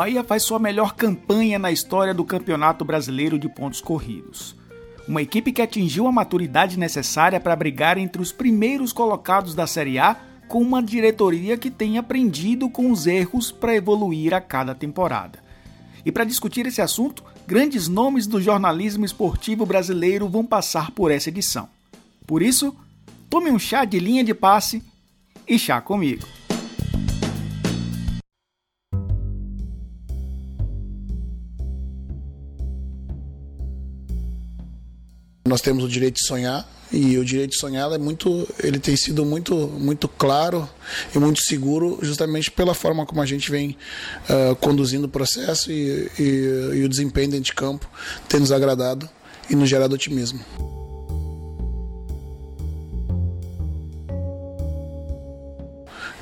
Bahia faz sua melhor campanha na história do Campeonato Brasileiro de Pontos Corridos. Uma equipe que atingiu a maturidade necessária para brigar entre os primeiros colocados da Série A, com uma diretoria que tem aprendido com os erros para evoluir a cada temporada. E para discutir esse assunto, grandes nomes do jornalismo esportivo brasileiro vão passar por essa edição. Por isso, tome um chá de linha de passe e chá comigo. Nós temos o direito de sonhar e o direito de sonhar é muito, ele tem sido muito, muito claro e muito seguro, justamente pela forma como a gente vem uh, conduzindo o processo e, e, e o desempenho dentro de campo tem nos agradado e nos gerado otimismo.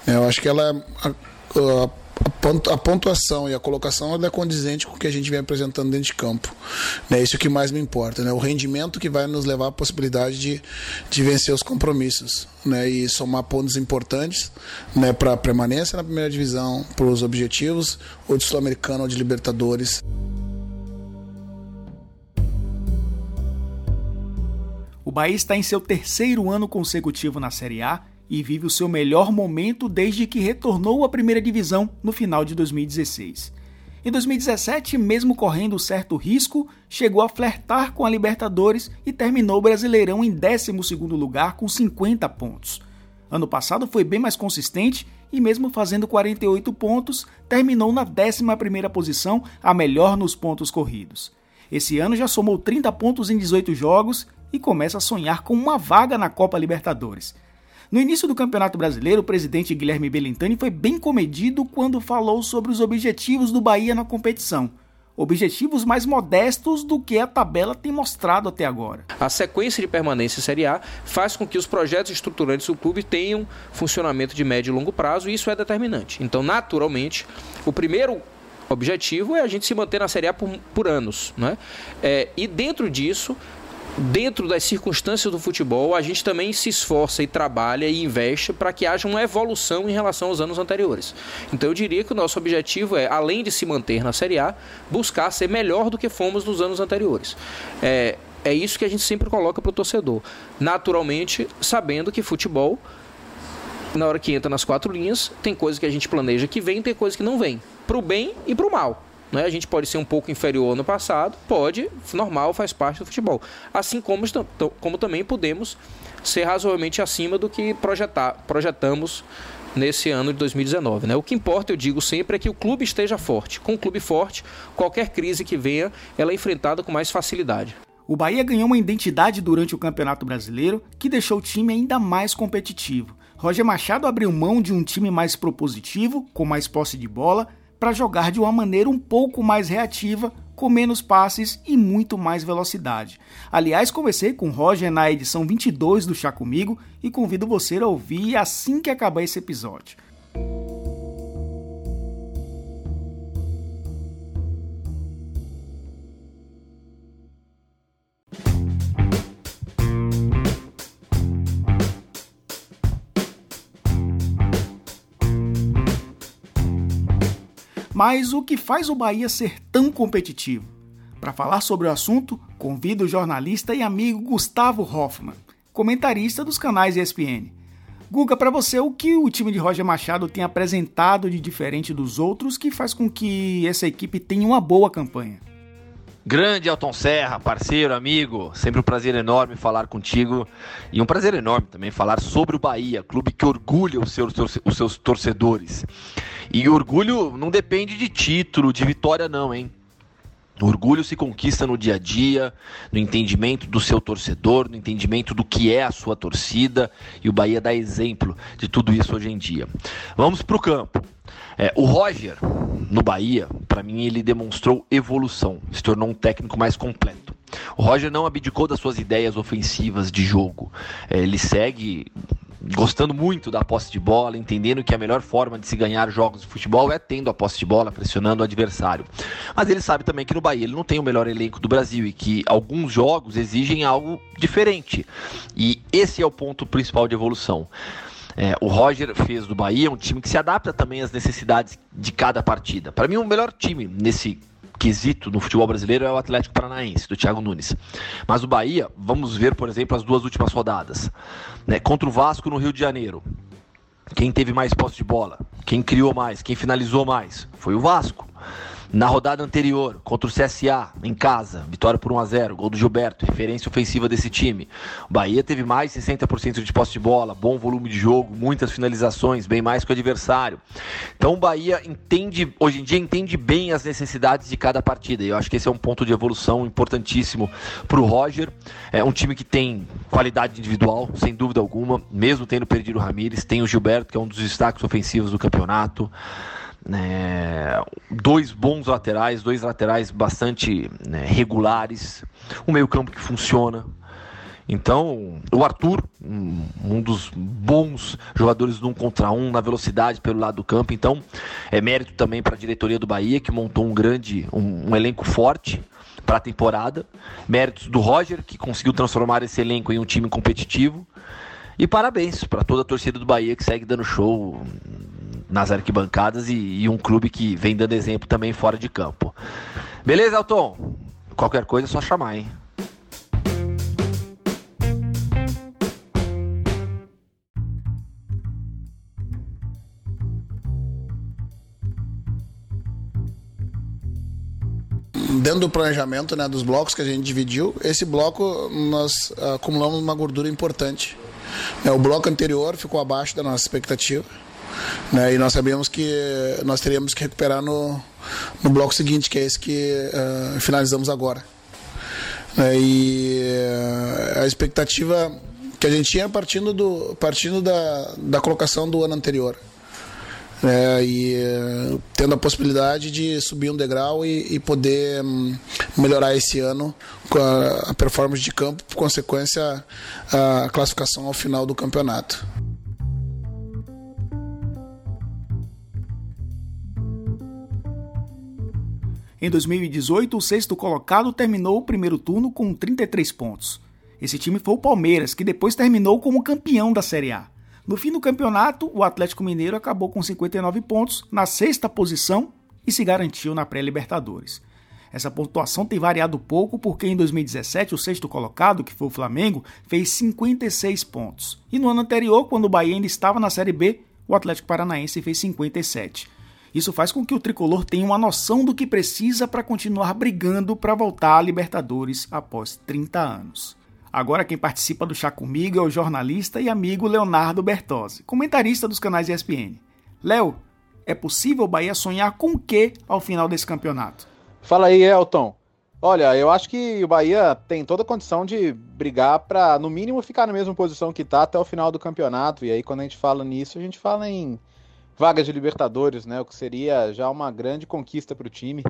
Eu acho que ela a, a, a pontuação e a colocação é condizente com o que a gente vem apresentando dentro de campo. Né? Isso é o que mais me importa. Né? O rendimento que vai nos levar à possibilidade de, de vencer os compromissos né? e somar pontos importantes né? para a permanência na primeira divisão, para os objetivos, ou de Sul-Americano ou de Libertadores. O Bahia está em seu terceiro ano consecutivo na Série A e vive o seu melhor momento desde que retornou à primeira divisão no final de 2016. Em 2017, mesmo correndo certo risco, chegou a flertar com a Libertadores e terminou o Brasileirão em 12º lugar com 50 pontos. Ano passado foi bem mais consistente e mesmo fazendo 48 pontos, terminou na 11ª posição, a melhor nos pontos corridos. Esse ano já somou 30 pontos em 18 jogos e começa a sonhar com uma vaga na Copa Libertadores. No início do Campeonato Brasileiro, o presidente Guilherme Belintani foi bem comedido quando falou sobre os objetivos do Bahia na competição. Objetivos mais modestos do que a tabela tem mostrado até agora. A sequência de permanência Série A faz com que os projetos estruturantes do clube tenham funcionamento de médio e longo prazo e isso é determinante. Então, naturalmente, o primeiro objetivo é a gente se manter na Série A por, por anos. Né? É, e dentro disso, dentro das circunstâncias do futebol, a gente também se esforça e trabalha e investe para que haja uma evolução em relação aos anos anteriores. Então eu diria que o nosso objetivo é, além de se manter na Série A, buscar ser melhor do que fomos nos anos anteriores. É, é isso que a gente sempre coloca para o torcedor. Naturalmente, sabendo que futebol, na hora que entra nas quatro linhas, tem coisa que a gente planeja que vem, tem coisa que não vem. Para o bem e para o mal. Né? A gente pode ser um pouco inferior no passado, pode, normal, faz parte do futebol. Assim como, como também podemos ser razoavelmente acima do que projetar, projetamos nesse ano de 2019. Né? O que importa, eu digo sempre, é que o clube esteja forte. Com um clube forte, qualquer crise que venha, ela é enfrentada com mais facilidade. O Bahia ganhou uma identidade durante o Campeonato Brasileiro que deixou o time ainda mais competitivo. Roger Machado abriu mão de um time mais propositivo, com mais posse de bola, para jogar de uma maneira um pouco mais reativa, com menos passes e muito mais velocidade. Aliás, conversei com Roger na edição 22 do Chá Comigo e convido você a ouvir assim que acabar esse episódio. Mas o que faz o Bahia ser tão competitivo? Para falar sobre o assunto, convido o jornalista e amigo Gustavo Hoffman, comentarista dos canais ESPN. Guga, para você, o que o time de Roger Machado tem apresentado de diferente dos outros que faz com que essa equipe tenha uma boa campanha? Grande Elton Serra, parceiro, amigo, sempre um prazer enorme falar contigo e um prazer enorme também falar sobre o Bahia, clube que orgulha os seus, os seus torcedores. E orgulho não depende de título, de vitória, não, hein? O orgulho se conquista no dia a dia, no entendimento do seu torcedor, no entendimento do que é a sua torcida, e o Bahia dá exemplo de tudo isso hoje em dia. Vamos para o campo. É, o Roger, no Bahia, para mim, ele demonstrou evolução, se tornou um técnico mais completo. O Roger não abdicou das suas ideias ofensivas de jogo. É, ele segue gostando muito da posse de bola, entendendo que a melhor forma de se ganhar jogos de futebol é tendo a posse de bola, pressionando o adversário. Mas ele sabe também que no Bahia ele não tem o melhor elenco do Brasil e que alguns jogos exigem algo diferente. E esse é o ponto principal de evolução. É, o Roger fez do Bahia um time que se adapta também às necessidades de cada partida. Para mim, o melhor time nesse quesito no futebol brasileiro é o Atlético Paranaense, do Thiago Nunes. Mas o Bahia, vamos ver, por exemplo, as duas últimas rodadas. Né? Contra o Vasco no Rio de Janeiro. Quem teve mais posse de bola? Quem criou mais? Quem finalizou mais? Foi o Vasco. Na rodada anterior, contra o CSA, em casa, vitória por 1 a 0 gol do Gilberto, referência ofensiva desse time. O Bahia teve mais de 60% de posse de bola, bom volume de jogo, muitas finalizações, bem mais que o adversário. Então o Bahia entende, hoje em dia, entende bem as necessidades de cada partida. E eu acho que esse é um ponto de evolução importantíssimo para o Roger. É um time que tem qualidade individual, sem dúvida alguma, mesmo tendo perdido o Ramires, tem o Gilberto, que é um dos destaques ofensivos do campeonato. É, dois bons laterais, dois laterais bastante né, regulares, um meio-campo que funciona. Então, o Arthur, um, dos bons jogadores no um contra um, na velocidade pelo lado do campo. Então, é mérito também para a diretoria do Bahia, que montou um grande, um, um elenco forte para a temporada. Méritos do Roger, que conseguiu transformar esse elenco em um time competitivo. E parabéns para toda a torcida do Bahia que segue dando show nas arquibancadas e, e, um clube que vem dando exemplo também fora de campo. Beleza, Elton? Qualquer coisa é só chamar, hein? dentro do planejamento né, dos blocos que a gente dividiu, esse bloco nós acumulamos uma gordura importante. É, o bloco anterior ficou abaixo da nossa expectativa. Né? E nós sabemos que nós teríamos que recuperar no, no bloco seguinte, que é esse que uh, finalizamos agora. Né? E uh, a expectativa que a gente tinha partindo, do, partindo da, da colocação do ano anterior. Né? E uh, tendo a possibilidade de subir um degrau e, e poder um, melhorar esse ano com a, a performance de campo, por consequência, a classificação ao final do campeonato. Em 2018, o sexto colocado terminou o primeiro turno com 33 pontos. Esse time foi o Palmeiras, que depois terminou como campeão da Série A. No fim do campeonato, o Atlético Mineiro acabou com 59 pontos, na sexta posição, e se garantiu na pré-Libertadores. Essa pontuação tem variado pouco porque em 2017 o sexto colocado, que foi o Flamengo, fez 56 pontos. E no ano anterior, quando o Bahia ainda estava na Série B, o Atlético Paranaense fez 57. Isso faz com que o tricolor tenha uma noção do que precisa para continuar brigando para voltar à Libertadores após 30 anos. Agora quem participa do Chá Comigo é o jornalista e amigo Leonardo Bertozzi, comentarista dos canais ESPN. Léo, é possível o Bahia sonhar com o quê ao final desse campeonato? Fala aí, Elton. Olha, eu acho que o Bahia tem toda a condição de brigar para, no mínimo, ficar na mesma posição que está até o final do campeonato. E aí, quando a gente fala nisso, a gente fala em vagas de Libertadores, né? O que seria já uma grande conquista para o time.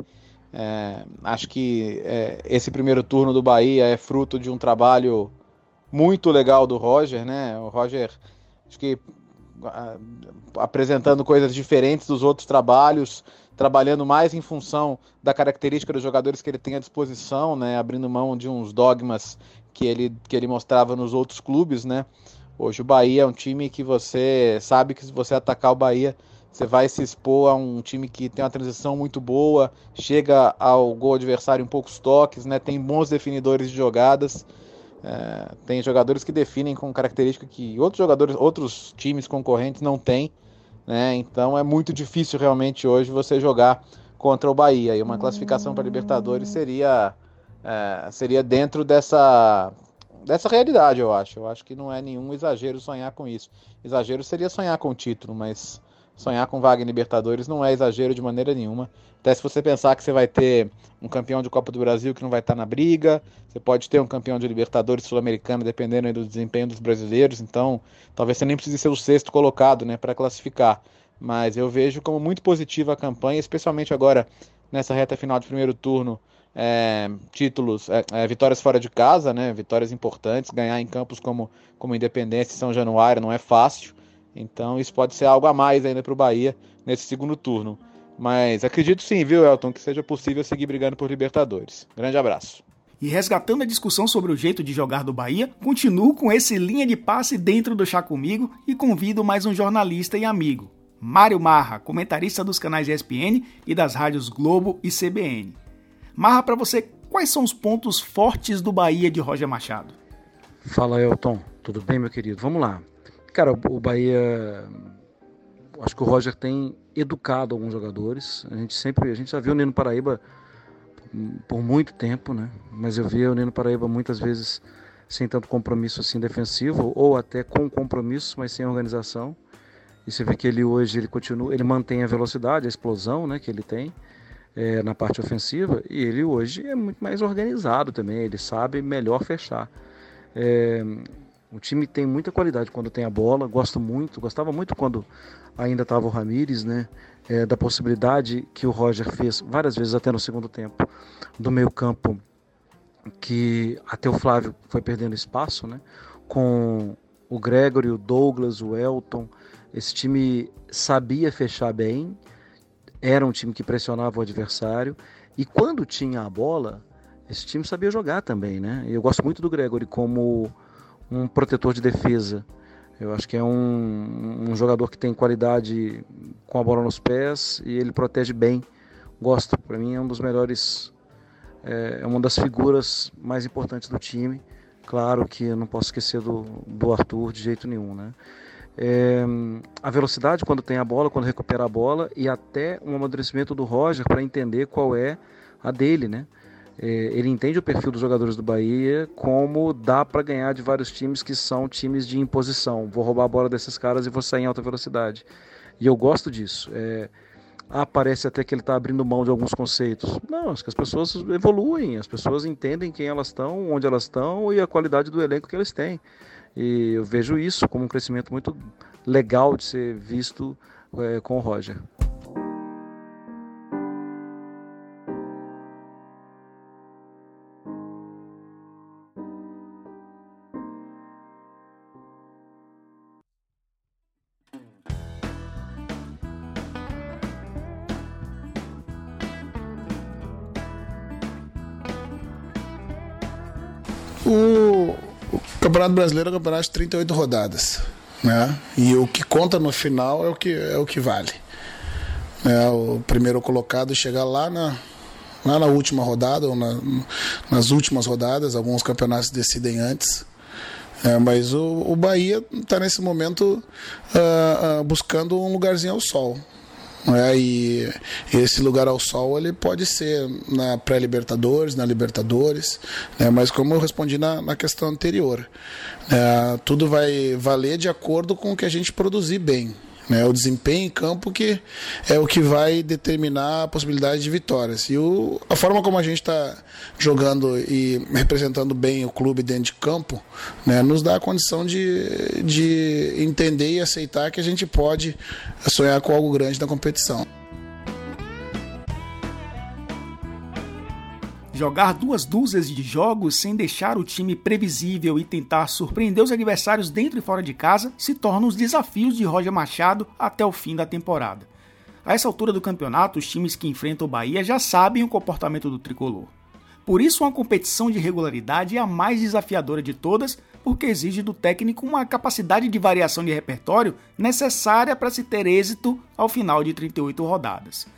É, acho que é, esse primeiro turno do Bahia é fruto de um trabalho muito legal do Roger, né? O Roger, acho que apresentando coisas diferentes dos outros trabalhos, trabalhando mais em função da característica dos jogadores que ele tem à disposição, né? Abrindo mão de uns dogmas que ele, que ele mostrava nos outros clubes, né? Hoje o Bahia é um time que você sabe que se você atacar o Bahia, você vai se expor a um time que tem uma transição muito boa, chega ao gol adversário em poucos toques, né? tem bons definidores de jogadas. É, tem jogadores que definem com característica que outros jogadores, outros times concorrentes não têm, né? Então é muito difícil realmente hoje você jogar contra o Bahia. E uma classificação para Libertadores seria é, seria dentro dessa dessa realidade, eu acho. Eu acho que não é nenhum exagero sonhar com isso. Exagero seria sonhar com o título, mas sonhar com vaga em Libertadores não é exagero de maneira nenhuma. Até se você pensar que você vai ter um campeão de Copa do Brasil que não vai estar na briga, você pode ter um campeão de Libertadores sul-americano dependendo do desempenho dos brasileiros, então talvez você nem precise ser o sexto colocado, né, para classificar. Mas eu vejo como muito positiva a campanha, especialmente agora nessa reta final de primeiro turno, é, títulos, é, é, vitórias fora de casa, né? Vitórias importantes, ganhar em campos como, como Independência e São Januário não é fácil. Então isso pode ser algo a mais ainda para o Bahia nesse segundo turno. Mas acredito sim, viu, Elton, que seja possível seguir brigando por Libertadores. Grande abraço. E resgatando a discussão sobre o jeito de jogar do Bahia, continuo com esse linha de passe dentro do chá comigo e convido mais um jornalista e amigo, Mário Marra, comentarista dos canais ESPN e das rádios Globo e CBN. Marra, para você, quais são os pontos fortes do Bahia de Roger Machado? Fala, Elton. Tudo bem, meu querido? Vamos lá. Cara, o Bahia. Acho que o Roger tem educado alguns jogadores. A gente sempre. A gente já viu o Nino Paraíba por muito tempo, né? Mas eu via o Nino Paraíba muitas vezes sem tanto compromisso assim defensivo, ou até com compromisso, mas sem organização. E você vê que ele hoje ele continua, ele mantém a velocidade, a explosão, né, que ele tem é, na parte ofensiva. E ele hoje é muito mais organizado também. Ele sabe melhor fechar. É, o time tem muita qualidade quando tem a bola. Gosto muito, gostava muito quando ainda estava o Ramires, né? É, da possibilidade que o Roger fez várias vezes até no segundo tempo do meio campo que até o Flávio foi perdendo espaço, né? Com o Gregory, o Douglas, o Elton, esse time sabia fechar bem, era um time que pressionava o adversário e quando tinha a bola, esse time sabia jogar também, né? Eu gosto muito do Gregory como um protetor de defesa. Eu acho que é um, um jogador que tem qualidade com a bola nos pés e ele protege bem. Gosto, para mim é um dos melhores, é, é uma das figuras mais importantes do time. Claro que eu não posso esquecer do, do Arthur de jeito nenhum, né? É, a velocidade quando tem a bola, quando recupera a bola e até um amadurecimento do Roger para entender qual é a dele, né? É, ele entende o perfil dos jogadores do Bahia como dá para ganhar de vários times que são times de imposição. Vou roubar a bola desses caras e vou sair em alta velocidade. E eu gosto disso. É, ah, parece até que ele está abrindo mão de alguns conceitos. Não, acho que as pessoas evoluem, as pessoas entendem quem elas estão, onde elas estão e a qualidade do elenco que eles têm. E eu vejo isso como um crescimento muito legal de ser visto é, com o Roger. Campeonato Brasileiro é um campeonato de 38 rodadas. Né? E o que conta no final é o que, é o que vale. É, o primeiro colocado chegar lá na, lá na última rodada, ou na, nas últimas rodadas, alguns campeonatos decidem antes. É, mas o, o Bahia está nesse momento uh, uh, buscando um lugarzinho ao sol. É, e esse lugar ao sol ele pode ser na pré-Libertadores, na Libertadores, né, mas como eu respondi na, na questão anterior, é, tudo vai valer de acordo com o que a gente produzir bem. Né, o desempenho em campo que é o que vai determinar a possibilidade de vitórias. E o, a forma como a gente está jogando e representando bem o clube dentro de campo né, nos dá a condição de, de entender e aceitar que a gente pode sonhar com algo grande na competição. Jogar duas dúzias de jogos sem deixar o time previsível e tentar surpreender os adversários dentro e fora de casa se torna os desafios de Roger Machado até o fim da temporada. A essa altura do campeonato, os times que enfrentam o Bahia já sabem o comportamento do tricolor. Por isso, uma competição de regularidade é a mais desafiadora de todas, porque exige do técnico uma capacidade de variação de repertório necessária para se ter êxito ao final de 38 rodadas.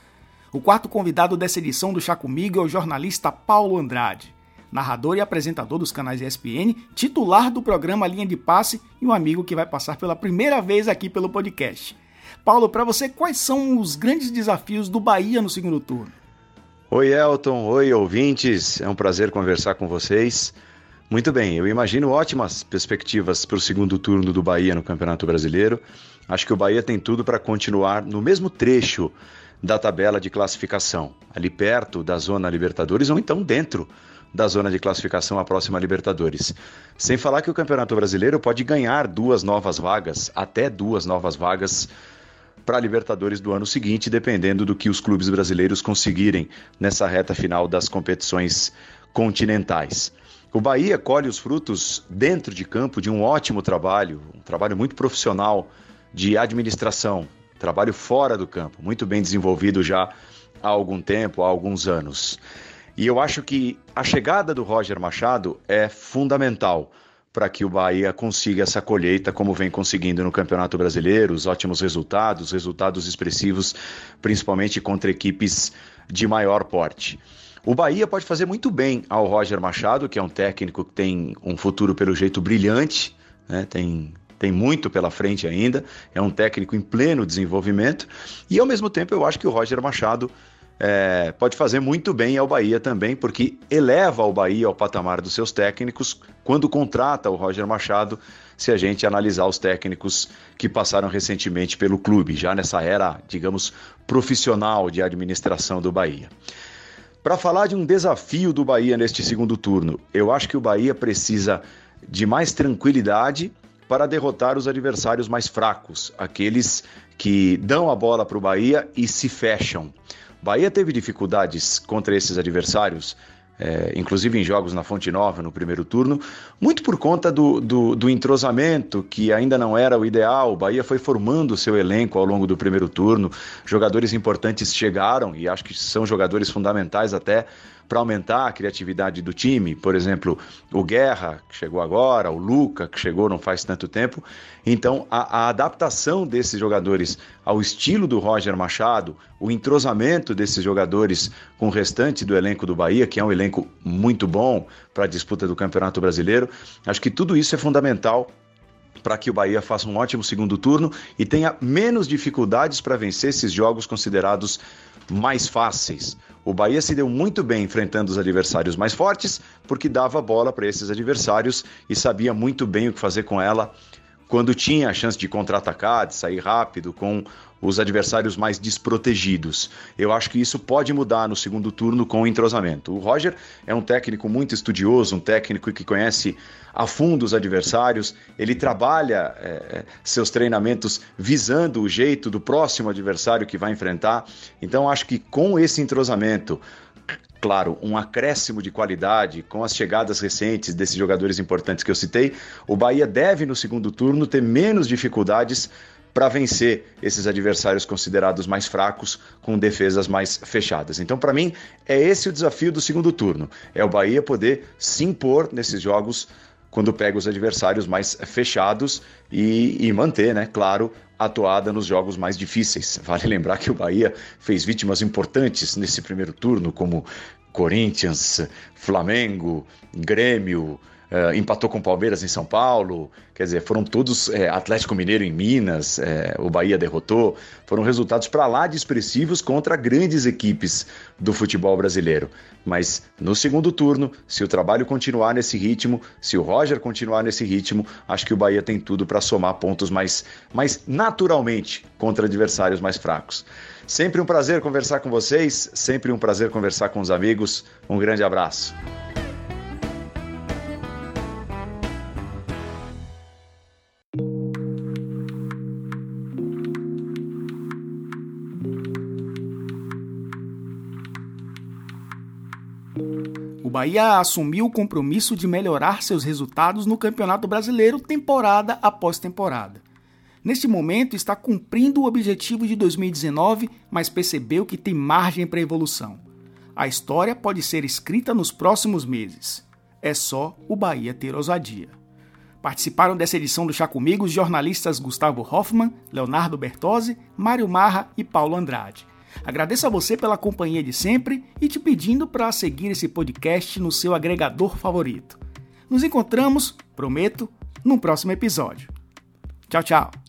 O quarto convidado dessa edição do Chá Comigo é o jornalista Paulo Andrade, narrador e apresentador dos canais ESPN, titular do programa Linha de Passe e um amigo que vai passar pela primeira vez aqui pelo podcast. Paulo, para você, quais são os grandes desafios do Bahia no segundo turno? Oi, Elton. Oi, ouvintes. É um prazer conversar com vocês. Muito bem, eu imagino ótimas perspectivas para o segundo turno do Bahia no Campeonato Brasileiro. Acho que o Bahia tem tudo para continuar no mesmo trecho da tabela de classificação, ali perto da zona Libertadores ou então dentro da zona de classificação à próxima Libertadores. Sem falar que o Campeonato Brasileiro pode ganhar duas novas vagas, até duas novas vagas para a Libertadores do ano seguinte, dependendo do que os clubes brasileiros conseguirem nessa reta final das competições continentais. O Bahia colhe os frutos dentro de campo de um ótimo trabalho, um trabalho muito profissional de administração, trabalho fora do campo, muito bem desenvolvido já há algum tempo, há alguns anos. E eu acho que a chegada do Roger Machado é fundamental para que o Bahia consiga essa colheita como vem conseguindo no Campeonato Brasileiro, os ótimos resultados, resultados expressivos, principalmente contra equipes de maior porte. O Bahia pode fazer muito bem ao Roger Machado, que é um técnico que tem um futuro pelo jeito brilhante, né? tem, tem muito pela frente ainda, é um técnico em pleno desenvolvimento, e ao mesmo tempo eu acho que o Roger Machado é, pode fazer muito bem ao Bahia também, porque eleva o Bahia ao patamar dos seus técnicos quando contrata o Roger Machado, se a gente analisar os técnicos que passaram recentemente pelo clube, já nessa era, digamos, profissional de administração do Bahia. Para falar de um desafio do Bahia neste segundo turno, eu acho que o Bahia precisa de mais tranquilidade para derrotar os adversários mais fracos, aqueles que dão a bola para o Bahia e se fecham. Bahia teve dificuldades contra esses adversários, é, inclusive em jogos na Fonte Nova no primeiro turno, muito por conta do, do, do, entrosamento que ainda não era o ideal. O Bahia foi formando o seu elenco ao longo do primeiro turno, jogadores importantes chegaram e acho que são jogadores fundamentais até para aumentar a criatividade do time. Por exemplo, o Guerra, que chegou agora, o Luca, que chegou não faz tanto tempo. Então, a, a adaptação desses jogadores ao estilo do Roger Machado, o entrosamento desses jogadores com o restante do elenco do Bahia, que é um elenco muito bom para a disputa do Campeonato Brasileiro, acho que tudo isso é fundamental para que o Bahia faça um ótimo segundo turno e tenha menos dificuldades para vencer esses jogos considerados mais fáceis. O Bahia se deu muito bem enfrentando os adversários mais fortes, porque dava bola para esses adversários e sabia muito bem o que fazer com ela. Quando tinha a chance de contra-atacar, de sair rápido com os adversários mais desprotegidos. Eu acho que isso pode mudar no segundo turno com o entrosamento. O Roger é um técnico muito estudioso, um técnico que conhece a fundo os adversários, ele trabalha é, seus treinamentos visando o jeito do próximo adversário que vai enfrentar. Então, acho que com esse entrosamento, claro, um acréscimo de qualidade com as chegadas recentes desses jogadores importantes que eu citei, o Bahia deve no segundo turno ter menos dificuldades para vencer esses adversários considerados mais fracos com defesas mais fechadas. Então, para mim, é esse o desafio do segundo turno: é o Bahia poder se impor nesses jogos quando pega os adversários mais fechados e, e manter, né, claro, a atoada nos jogos mais difíceis. Vale lembrar que o Bahia fez vítimas importantes nesse primeiro turno, como Corinthians, Flamengo, Grêmio, uh, empatou com o Palmeiras em São Paulo, quer dizer, foram todos é, Atlético Mineiro em Minas, é, o Bahia derrotou, foram resultados para lá de expressivos contra grandes equipes do futebol brasileiro. Mas no segundo turno, se o trabalho continuar nesse ritmo, se o Roger continuar nesse ritmo, acho que o Bahia tem tudo para somar pontos mais, mais naturalmente contra adversários mais fracos. Sempre um prazer conversar com vocês, sempre um prazer conversar com os amigos. Um grande abraço. Bahia assumiu o compromisso de melhorar seus resultados no Campeonato Brasileiro temporada após temporada. Neste momento está cumprindo o objetivo de 2019, mas percebeu que tem margem para evolução. A história pode ser escrita nos próximos meses. É só o Bahia ter ousadia. Participaram dessa edição do Chá Comigo os jornalistas Gustavo Hoffman, Leonardo Bertozzi, Mário Marra e Paulo Andrade. Agradeço a você pela companhia de sempre e te pedindo para seguir esse podcast no seu agregador favorito. Nos encontramos, prometo, num próximo episódio. Tchau, tchau.